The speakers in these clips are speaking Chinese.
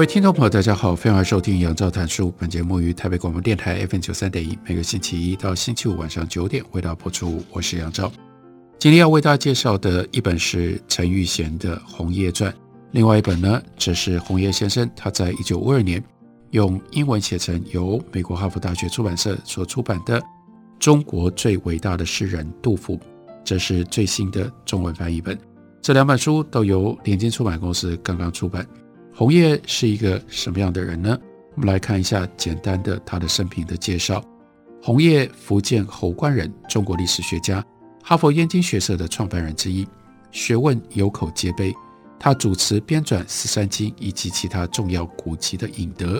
各位听众朋友，大家好，欢迎收听杨照谈书。本节目于台北广播电台 FM 九三点一，每个星期一到星期五晚上九点为大家播出。我是杨照。今天要为大家介绍的一本是陈玉贤的《红叶传》，另外一本呢，则是红叶先生他在一九五二年用英文写成，由美国哈佛大学出版社所出版的《中国最伟大的诗人杜甫》，这是最新的中文翻译本。这两本书都由联经出版公司刚刚出版。红叶是一个什么样的人呢？我们来看一下简单的他的生平的介绍。红叶，福建侯官人，中国历史学家，哈佛燕京学社的创办人之一，学问有口皆碑。他主持编纂《十三经》以及其他重要古籍的引德。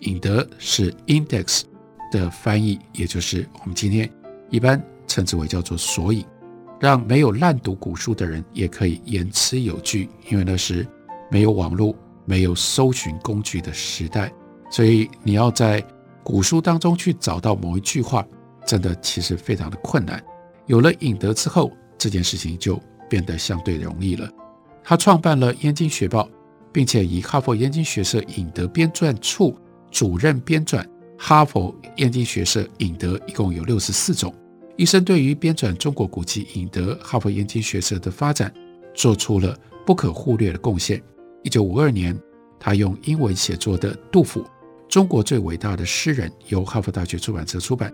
引德是 index 的翻译，也就是我们今天一般称之为叫做索引，让没有滥读古书的人也可以言辞有据，因为那是没有网络。没有搜寻工具的时代，所以你要在古书当中去找到某一句话，真的其实非常的困难。有了引德之后，这件事情就变得相对容易了。他创办了《燕京学报》，并且以哈佛燕京学社引德编纂处主任编纂《哈佛燕京学社引德》，一共有六十四种。一生对于编纂中国古籍引德，哈佛燕京学社的发展做出了不可忽略的贡献。一九五二年，他用英文写作的《杜甫》，中国最伟大的诗人，由哈佛大学出版社出版，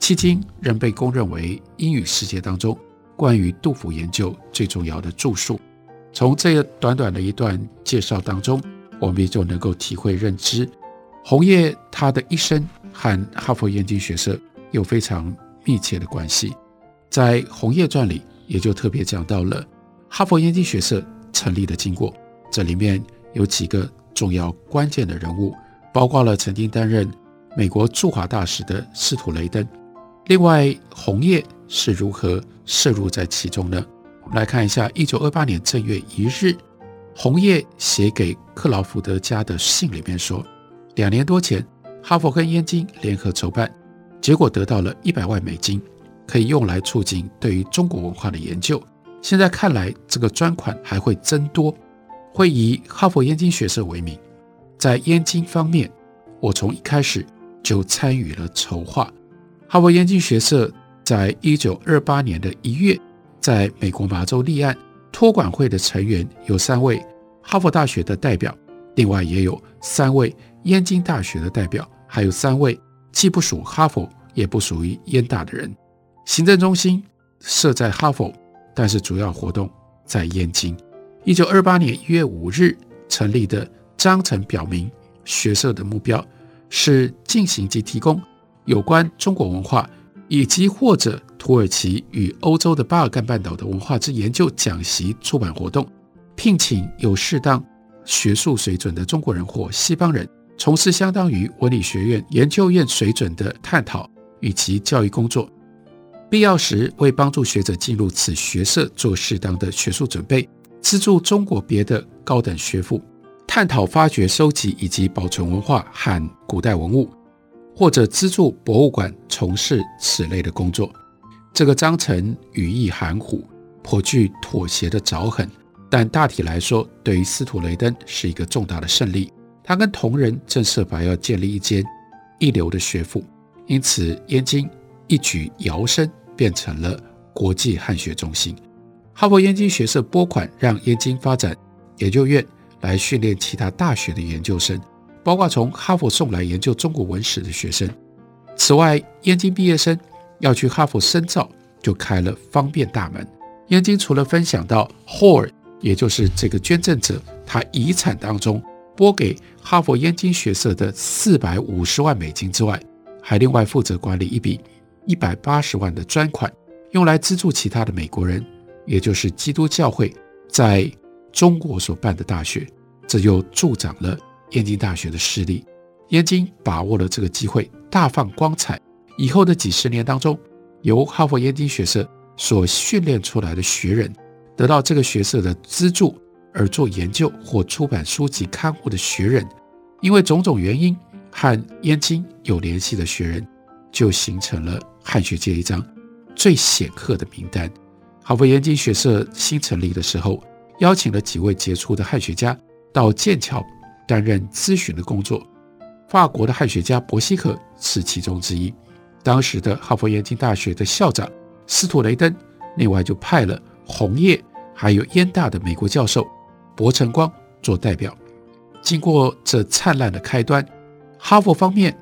迄今仍被公认为英语世界当中关于杜甫研究最重要的著述。从这短短的一段介绍当中，我们也就能够体会认知，红叶他的一生和哈佛燕京学社有非常密切的关系。在《红叶传》里，也就特别讲到了哈佛燕京学社成立的经过。这里面有几个重要关键的人物，包括了曾经担任美国驻华大使的司徒雷登。另外，红叶是如何摄入在其中呢？我们来看一下，一九二八年正月一日，红叶写给克劳福德家的信里面说，两年多前，哈佛跟燕京联合筹办，结果得到了一百万美金，可以用来促进对于中国文化的研究。现在看来，这个专款还会增多。会以哈佛燕京学社为名，在燕京方面，我从一开始就参与了筹划。哈佛燕京学社在一九二八年的一月，在美国麻州立案。托管会的成员有三位哈佛大学的代表，另外也有三位燕京大学的代表，还有三位既不属哈佛也不属于燕大的人。行政中心设在哈佛，但是主要活动在燕京。一九二八年一月五日成立的章程表明，学社的目标是进行及提供有关中国文化以及或者土耳其与欧洲的巴尔干半岛的文化之研究讲习出版活动，聘请有适当学术水准的中国人或西方人从事相当于文理学院研究院水准的探讨与其教育工作，必要时为帮助学者进入此学社做适当的学术准备。资助中国别的高等学府探讨发掘、收集以及保存文化和古代文物，或者资助博物馆从事此类的工作。这个章程语意含糊，颇具妥协的凿痕，但大体来说，对于司徒雷登是一个重大的胜利。他跟同仁正设法要建立一间一流的学府，因此燕京一举摇身变成了国际汉学中心。哈佛燕京学社拨款让燕京发展研究院来训练其他大学的研究生，包括从哈佛送来研究中国文史的学生。此外，燕京毕业生要去哈佛深造，就开了方便大门。燕京除了分享到 Hall，也就是这个捐赠者他遗产当中拨给哈佛燕京学社的四百五十万美金之外，还另外负责管理一笔一百八十万的专款，用来资助其他的美国人，也就是基督教会在中国所办的大学。这又助长了燕京大学的势力。燕京把握了这个机会，大放光彩。以后的几十年当中，由哈佛燕京学社所训练出来的学人，得到这个学社的资助而做研究或出版书籍刊物的学人，因为种种原因和燕京有联系的学人，就形成了汉学界一张最显赫的名单。哈佛燕京学社新成立的时候，邀请了几位杰出的汉学家到剑桥担任咨询的工作。法国的汉学家伯希克是其中之一。当时的哈佛燕京大学的校长斯图雷登，另外就派了红叶，还有燕大的美国教授柏成光做代表。经过这灿烂的开端，哈佛方面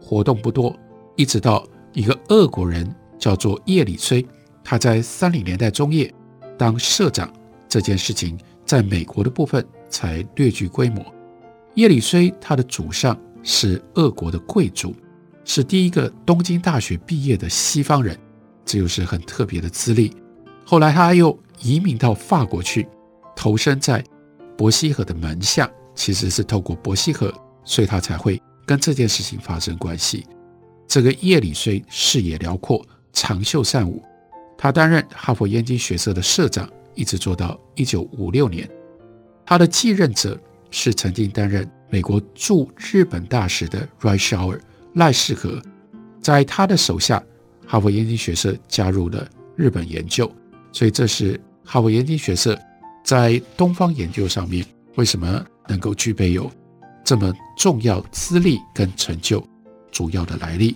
活动不多，一直到一个俄国人叫做叶里崔，他在三零年代中叶当社长，这件事情在美国的部分才略具规模。叶里虽他的祖上是俄国的贵族。是第一个东京大学毕业的西方人，这又是很特别的资历。后来他又移民到法国去，投身在伯希和的门下，其实是透过伯希和，所以他才会跟这件事情发生关系。这个叶里虽视野辽阔，长袖善舞，他担任哈佛燕京学社的社长，一直做到一九五六年。他的继任者是曾经担任美国驻日本大使的 r i s h a u e r。赖士和在他的手下，哈佛燕京学社加入了日本研究，所以这是哈佛燕京学社在东方研究上面为什么能够具备有这么重要资历跟成就主要的来历。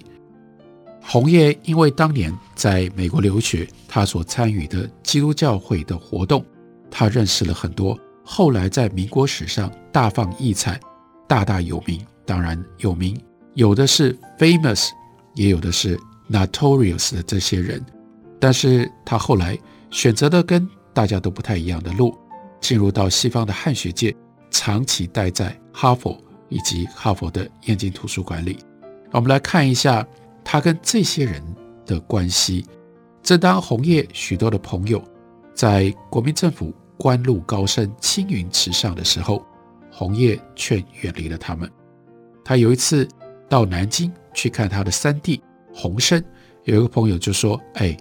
红叶因为当年在美国留学，他所参与的基督教会的活动，他认识了很多后来在民国史上大放异彩、大大有名，当然有名。有的是 famous，也有的是 notorious 的这些人，但是他后来选择的跟大家都不太一样的路，进入到西方的汉学界，长期待在哈佛以及哈佛的燕京图书馆里。我们来看一下他跟这些人的关系。正当红叶许多的朋友在国民政府官路高升、青云直上的时候，红叶却远离了他们。他有一次。到南京去看他的三弟洪生，有一个朋友就说：“哎，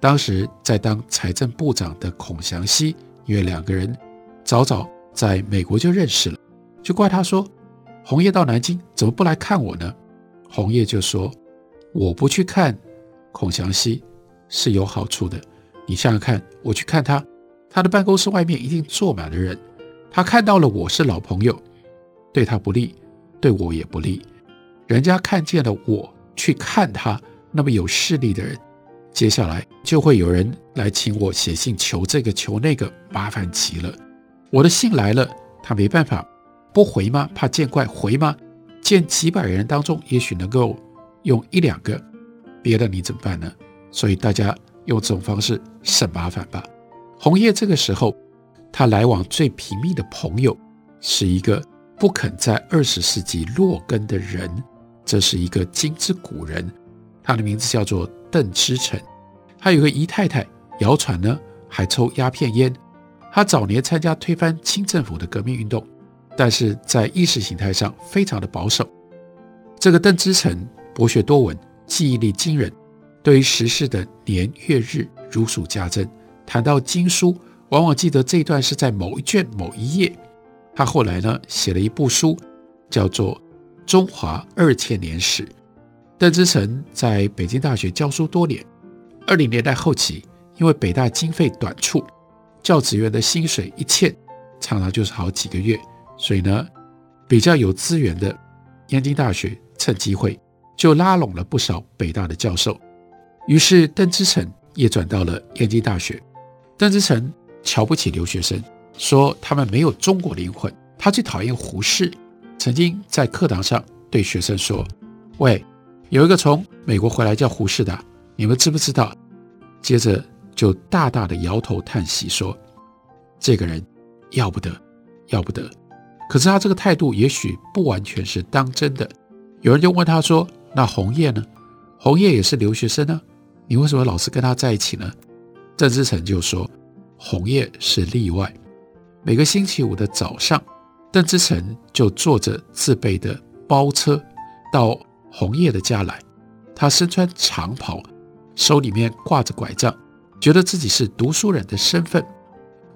当时在当财政部长的孔祥熙，因为两个人早早在美国就认识了，就怪他说，红叶到南京怎么不来看我呢？”红叶就说：“我不去看孔祥熙是有好处的，你想想看，我去看他，他的办公室外面一定坐满了人，他看到了我是老朋友，对他不利，对我也不利。”人家看见了我去看他那么有势力的人，接下来就会有人来请我写信求这个求那个，麻烦极了。我的信来了，他没办法不回吗？怕见怪回吗？见几百人当中，也许能够用一两个，别的你怎么办呢？所以大家用这种方式省麻烦吧。红叶这个时候，他来往最频密的朋友是一个不肯在二十世纪落根的人。这是一个金之古人，他的名字叫做邓之诚。他有个姨太太，谣传呢还抽鸦片烟。他早年参加推翻清政府的革命运动，但是在意识形态上非常的保守。这个邓之诚博学多闻，记忆力惊人，对于时事的年月日如数家珍。谈到经书，往往记得这一段是在某一卷某一页。他后来呢写了一部书，叫做。中华二千年史，邓之诚在北京大学教书多年。二零年代后期，因为北大经费短促，教职员的薪水一欠，常常就是好几个月。所以呢，比较有资源的燕京大学趁机会就拉拢了不少北大的教授。于是邓之诚也转到了燕京大学。邓之诚瞧不起留学生，说他们没有中国灵魂，他最讨厌胡适。曾经在课堂上对学生说：“喂，有一个从美国回来叫胡适的，你们知不知道？”接着就大大的摇头叹息说：“这个人要不得，要不得。”可是他这个态度也许不完全是当真的。有人就问他说：“那红叶呢？红叶也是留学生啊，你为什么老是跟他在一起呢？”邓志诚就说：“红叶是例外。每个星期五的早上，邓志诚就坐着自备的包车到红叶的家来。他身穿长袍，手里面挂着拐杖，觉得自己是读书人的身份。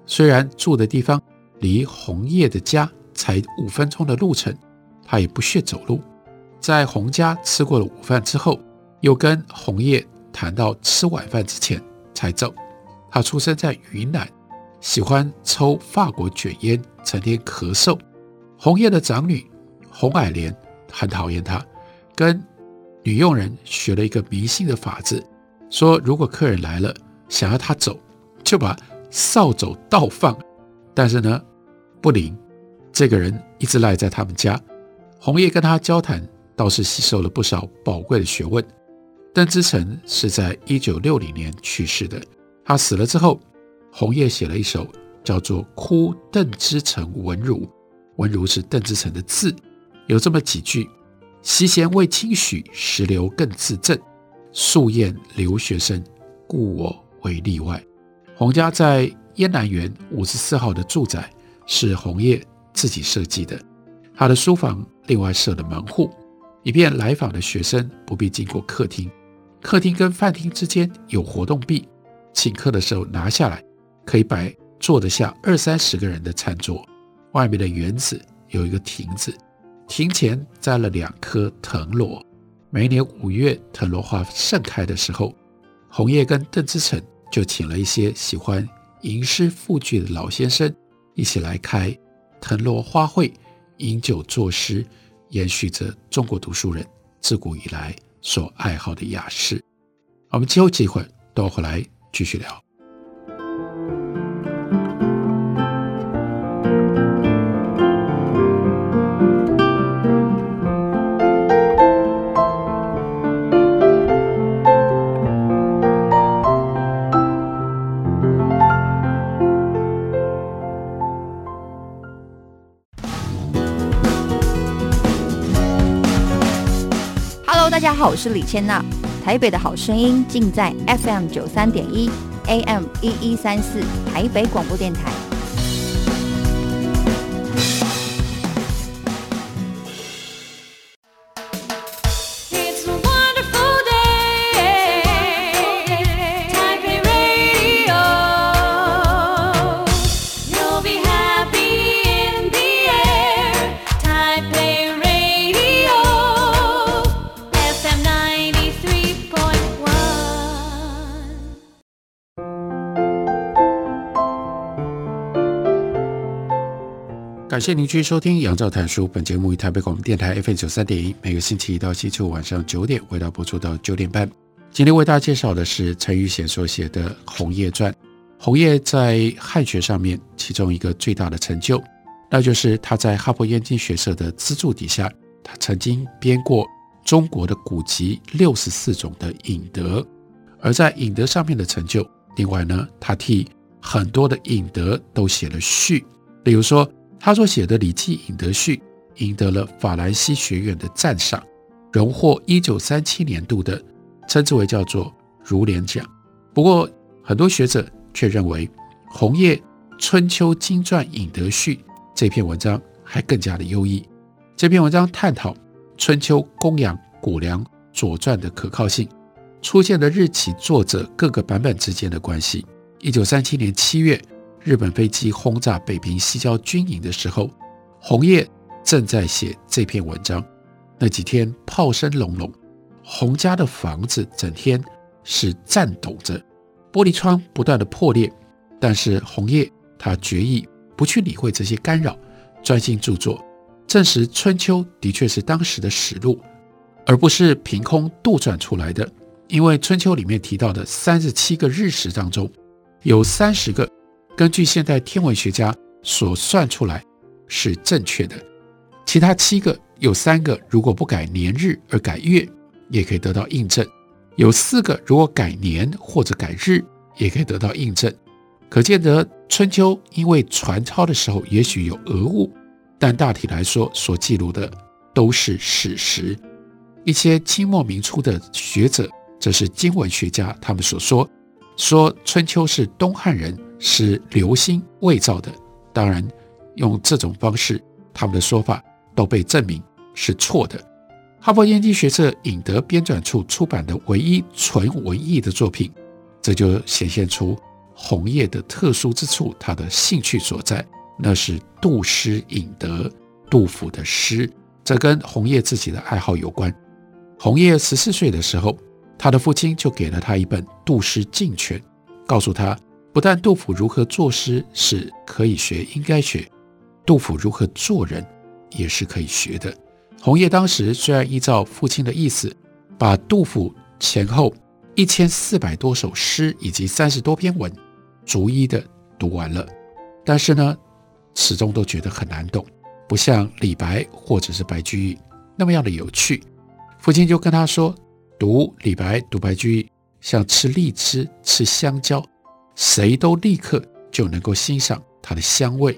虽然住的地方离红叶的家才五分钟的路程，他也不屑走路。在红家吃过了午饭之后，又跟红叶谈到吃晚饭之前才走。他出生在云南，喜欢抽法国卷烟，成天咳嗽。红叶的长女红霭莲很讨厌他，跟女佣人学了一个迷信的法子，说如果客人来了想要他走，就把扫帚倒放。但是呢，不灵，这个人一直赖在他们家。红叶跟他交谈，倒是吸收了不少宝贵的学问。邓芝成是在一九六零年去世的。他死了之后，红叶写了一首叫做《哭邓之诚文如》，文如是邓之诚的字，有这么几句：习贤未轻许，时流更自正。素厌留学生，故我为例外。洪家在燕南园五十四号的住宅是红叶自己设计的，他的书房另外设了门户，以便来访的学生不必经过客厅。客厅跟饭厅之间有活动壁。请客的时候拿下来，可以摆坐得下二三十个人的餐桌。外面的园子有一个亭子，亭前栽了两棵藤萝。每年五月藤萝花盛开的时候，红叶跟邓之诚就请了一些喜欢吟诗赋句的老先生一起来开藤萝花会，饮酒作诗，延续着中国读书人自古以来所爱好的雅士。我们之后机会都回来。继续聊。大家好，我是李千娜。台北的好声音尽在 FM 九三点一，AM 一一三四，台北广播电台。感谢您继续收听杨照谈书。本节目于台北广播电台 FM 九三点一，每个星期一到星期五晚上九点，为大家播出到九点半。今天为大家介绍的是陈玉贤所写的《红叶传》。红叶在汉学上面，其中一个最大的成就，那就是他在哈佛燕京学社的资助底下，他曾经编过中国的古籍六十四种的引德。而在引德上面的成就，另外呢，他替很多的引德都写了序，比如说。他所写的《礼记引德序》赢得了法兰西学院的赞赏，荣获一九三七年度的称之为叫做儒联奖。不过，很多学者却认为，红叶《春秋经传引德序》这篇文章还更加的优异。这篇文章探讨春秋公羊、谷梁、左传的可靠性，出现的日期、作者各个版本之间的关系。一九三七年七月。日本飞机轰炸北平西郊军营的时候，红叶正在写这篇文章。那几天炮声隆隆，洪家的房子整天是颤抖着，玻璃窗不断的破裂。但是红叶他决意不去理会这些干扰，专心著作，证实《春秋》的确是当时的实录，而不是凭空杜撰出来的。因为《春秋》里面提到的三十七个日食当中，有三十个。根据现代天文学家所算出来是正确的，其他七个有三个如果不改年日而改月，也可以得到印证；有四个如果改年或者改日，也可以得到印证。可见得春秋因为传抄的时候也许有讹误，但大体来说，所记录的都是史实。一些清末明初的学者，这是经文学家，他们所说，说春秋是东汉人是刘歆伪造的。当然，用这种方式，他们的说法都被证明是错的。哈佛研究学社引德编纂处出版的唯一纯文艺的作品，这就显现出红叶的特殊之处，他的兴趣所在，那是杜诗引德，杜甫的诗。这跟红叶自己的爱好有关。红叶十四岁的时候，他的父亲就给了他一本《杜诗镜全》，告诉他，不但杜甫如何作诗是可以学、应该学，杜甫如何做人也是可以学的。红叶当时虽然依照父亲的意思，把杜甫前后一千四百多首诗以及三十多篇文逐一的读完了，但是呢，始终都觉得很难懂，不像李白或者是白居易那么样的有趣。父亲就跟他说：“读李白、读白居易，像吃荔枝、吃香蕉，谁都立刻就能够欣赏它的香味；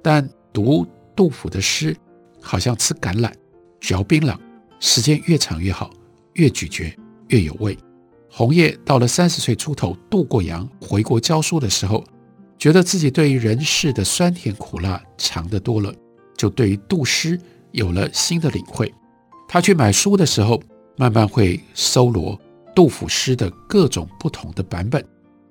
但读杜甫的诗，好像吃橄榄。”嚼槟榔，时间越长越好，越咀嚼越有味。红叶到了三十岁出头，渡过洋回国教书的时候，觉得自己对于人世的酸甜苦辣尝得多了，就对于杜诗有了新的领会。他去买书的时候，慢慢会搜罗杜甫诗的各种不同的版本，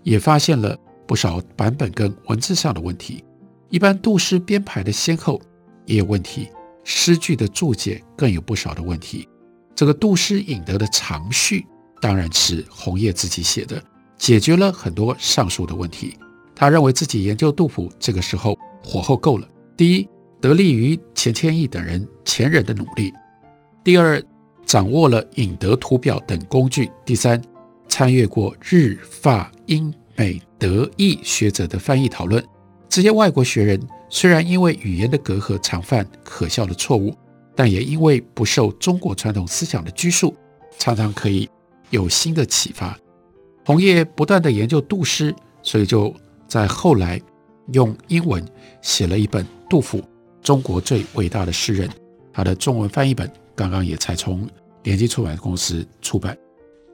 也发现了不少版本跟文字上的问题。一般杜诗编排的先后也有问题。诗句的注解更有不少的问题。这个杜诗引得的长序当然是红叶自己写的，解决了很多上述的问题。他认为自己研究杜甫这个时候火候够了。第一，得力于钱谦益等人前人的努力；第二，掌握了引得图表等工具；第三，参阅过日法英美德意学者的翻译讨论。这些外国学人虽然因为语言的隔阂常犯可笑的错误，但也因为不受中国传统思想的拘束，常常可以有新的启发。红叶不断的研究杜诗，所以就在后来用英文写了一本《杜甫：中国最伟大的诗人》，他的中文翻译本刚刚也才从联经出版公司出版。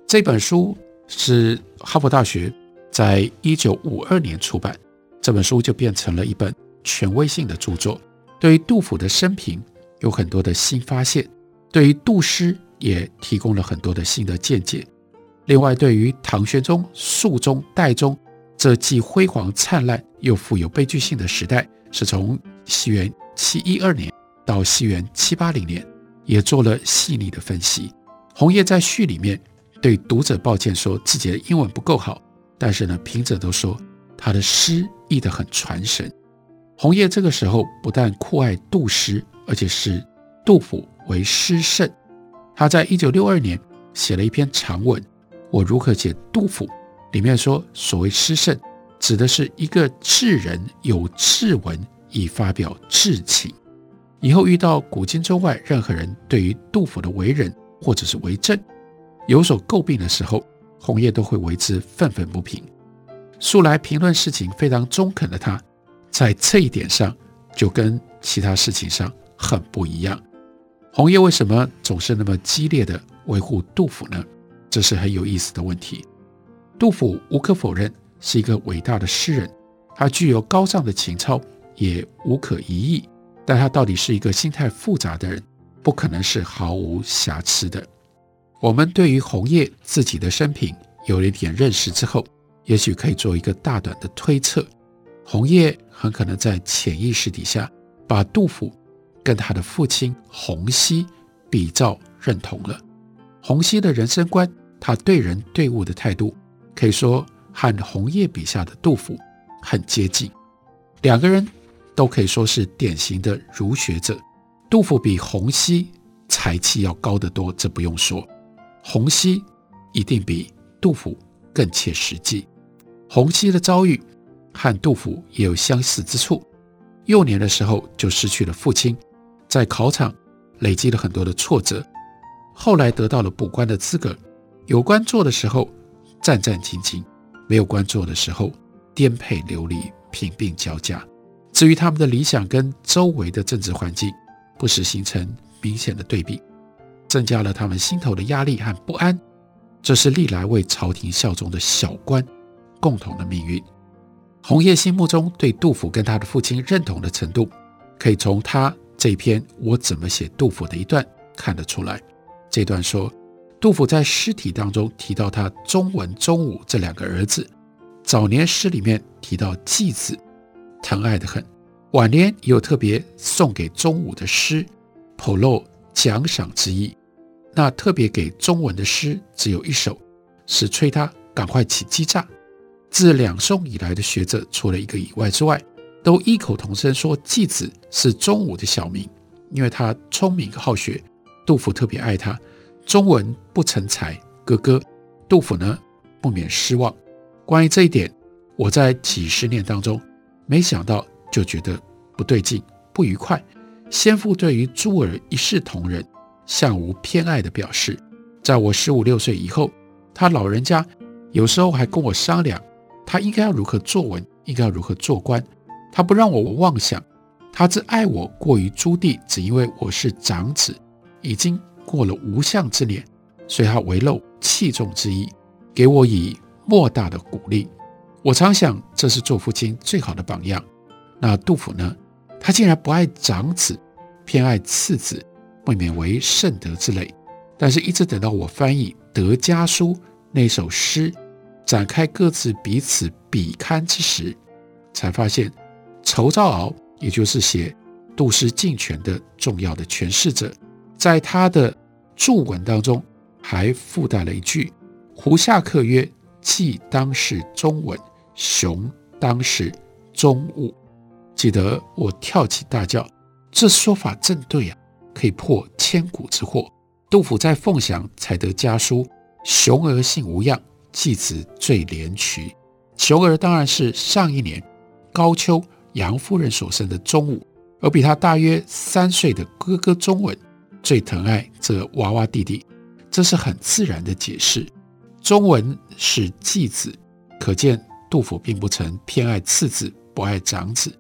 这本书是哈佛大学在一九五二年出版。这本书就变成了一本权威性的著作，对于杜甫的生平有很多的新发现，对于杜诗也提供了很多的新的见解。另外，对于唐玄宗、肃宗、代宗这既辉煌灿烂又富有悲剧性的时代，是从西元七一二年到西元七八零年，也做了细腻的分析。红叶在序里面对读者抱歉说自己的英文不够好，但是呢，评者都说他的诗。译得很传神。红叶这个时候不但酷爱杜诗，而且视杜甫为诗圣。他在一九六二年写了一篇长文《我如何写杜甫》，里面说，所谓诗圣，指的是一个智人有志文以发表志情。以后遇到古今中外任何人对于杜甫的为人或者是为政有所诟病的时候，红叶都会为之愤愤不平。素来评论事情非常中肯的他，在这一点上就跟其他事情上很不一样。红叶为什么总是那么激烈的维护杜甫呢？这是很有意思的问题。杜甫无可否认是一个伟大的诗人，他具有高尚的情操，也无可疑议。但他到底是一个心态复杂的人，不可能是毫无瑕疵的。我们对于红叶自己的生平有了一点认识之后，也许可以做一个大胆的推测，红叶很可能在潜意识底下把杜甫跟他的父亲洪熙比照认同了。洪熙的人生观，他对人对物的态度，可以说和红叶笔下的杜甫很接近。两个人都可以说是典型的儒学者。杜甫比洪熙才气要高得多，这不用说。洪熙一定比杜甫更切实际。洪熙的遭遇和杜甫也有相似之处。幼年的时候就失去了父亲，在考场累积了很多的挫折，后来得到了补官的资格。有官做的时候战战兢兢，没有官做的时候颠沛流离、贫病交加。至于他们的理想跟周围的政治环境不时形成明显的对比，增加了他们心头的压力和不安。这是历来为朝廷效忠的小官共同的命运。红叶心目中对杜甫跟他的父亲认同的程度，可以从他这篇《我怎么写杜甫》的一段看得出来。这段说，杜甫在诗体当中提到他钟文、钟武这两个儿子，早年诗里面提到季子，疼爱的很；晚年也有特别送给钟武的诗，颇露奖赏之意。那特别给中文的诗只有一首，是催他赶快起机炸。自两宋以来的学者，除了一个以外之外，都异口同声说季子是钟武的小名，因为他聪明好学，杜甫特别爱他。中文不成才，哥哥杜甫呢不免失望。关于这一点，我在几十年当中没想到，就觉得不对劲，不愉快。先父对于诸儿一视同仁，向无偏爱的表示。在我十五六岁以后，他老人家有时候还跟我商量。他应该要如何作文，应该要如何做官。他不让我妄想，他只爱我过于朱棣，只因为我是长子，已经过了无相之年，所以他唯漏器重之意，给我以莫大的鼓励。我常想，这是做父亲最好的榜样。那杜甫呢？他竟然不爱长子，偏爱次子，未免为圣德之类。但是，一直等到我翻译《德家书》那首诗。展开各自彼此比堪之时，才发现仇兆敖，也就是写杜诗尽全的重要的诠释者，在他的注文当中还附带了一句：“胡下客曰：‘季当是中文，熊当是中武。’”记得我跳起大叫：“这说法正对啊，可以破千古之祸。”杜甫在凤翔才得家书，雄儿性无恙。季子最怜渠，雄儿当然是上一年高秋杨夫人所生的钟武，而比他大约三岁的哥哥钟文最疼爱这娃娃弟弟，这是很自然的解释。钟文是季子，可见杜甫并不曾偏爱次子，不爱长子。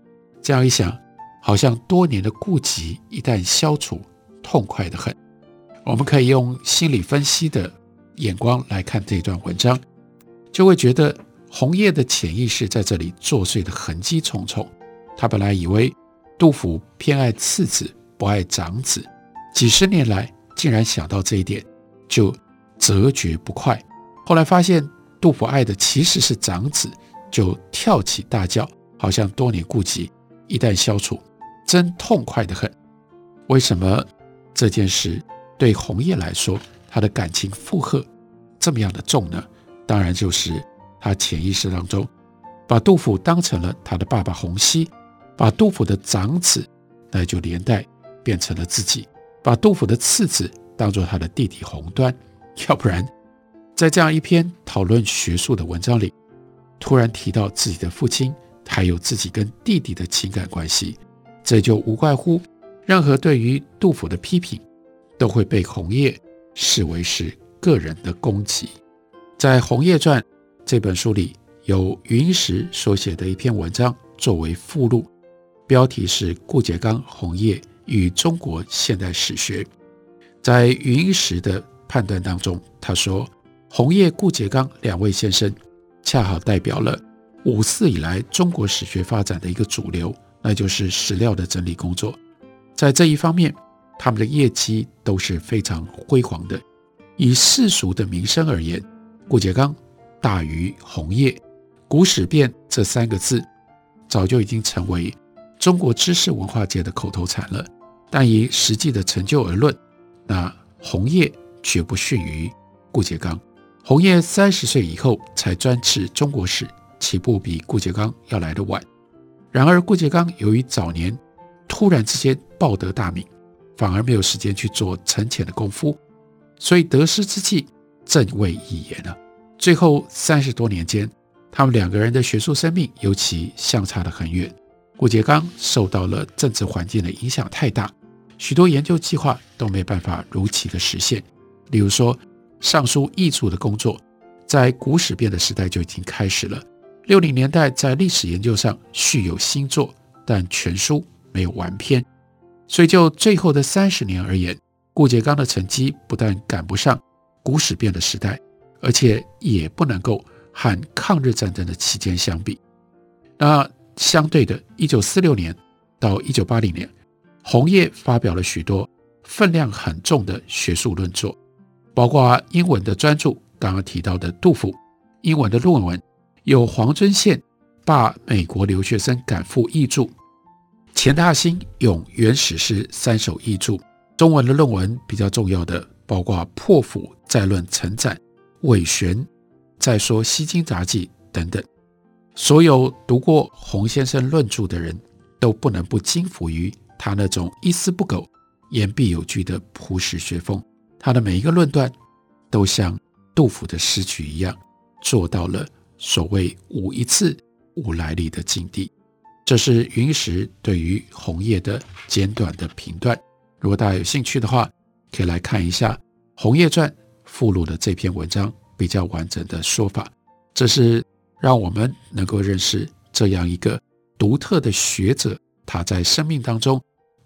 这样一想，好像多年的顾忌一旦消除，痛快得很。我们可以用心理分析的。眼光来看这段文章，就会觉得红叶的潜意识在这里作祟的痕迹重重。他本来以为杜甫偏爱次子，不爱长子，几十年来竟然想到这一点，就则觉不快。后来发现杜甫爱的其实是长子，就跳起大叫，好像多年顾忌一旦消除，真痛快的很。为什么这件事对红叶来说，他的感情负荷这么样的重呢？当然就是他潜意识当中把杜甫当成了他的爸爸洪熙，把杜甫的长子那就连带变成了自己，把杜甫的次子当做他的弟弟洪端。要不然，在这样一篇讨论学术的文章里，突然提到自己的父亲，还有自己跟弟弟的情感关系，这就无怪乎任何对于杜甫的批评都会被红叶。视为是个人的攻击。在《红叶传》这本书里，有云石所写的一篇文章作为附录，标题是《顾颉刚、红叶与中国现代史学》。在云石的判断当中，他说，红叶、顾颉刚两位先生恰好代表了五四以来中国史学发展的一个主流，那就是史料的整理工作。在这一方面，他们的业绩都是非常辉煌的。以世俗的名声而言，顾颉刚大于红叶。古史辨这三个字早就已经成为中国知识文化界的口头禅了。但以实际的成就而论，那红叶绝不逊于顾颉刚。红叶三十岁以后才专持中国史，起步比顾颉刚要来得晚。然而顾颉刚由于早年突然之间报得大名。反而没有时间去做沉潜的功夫，所以得失之际正未已焉了。最后三十多年间，他们两个人的学术生命尤其相差得很远。顾颉刚受到了政治环境的影响太大，许多研究计划都没办法如期的实现。例如说，尚书译注的工作，在古史辨的时代就已经开始了。六零年代在历史研究上续有新作，但全书没有完篇。所以就最后的三十年而言，顾颉刚的成绩不但赶不上古史辨的时代，而且也不能够和抗日战争的期间相比。那相对的，一九四六年到一九八零年，红叶发表了许多分量很重的学术论作，包括英文的专著，刚刚提到的杜甫；英文的论文有黄遵宪罢美国留学生赶赴译著。钱大兴用原始诗三首译著，中文的论文比较重要的包括《破釜再论陈纂》《韦玄再说西京杂记》等等。所有读过洪先生论著的人都不能不惊服于他那种一丝不苟、言必有据的朴实学风。他的每一个论断都像杜甫的诗句一样，做到了所谓“无一次，无来历”的境地。这是云石对于红叶的简短的评断。如果大家有兴趣的话，可以来看一下《红叶传》附录的这篇文章，比较完整的说法。这是让我们能够认识这样一个独特的学者，他在生命当中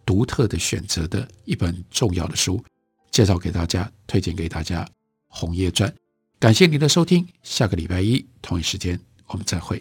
独特的选择的一本重要的书，介绍给大家，推荐给大家《红叶传》。感谢您的收听，下个礼拜一同一时间我们再会。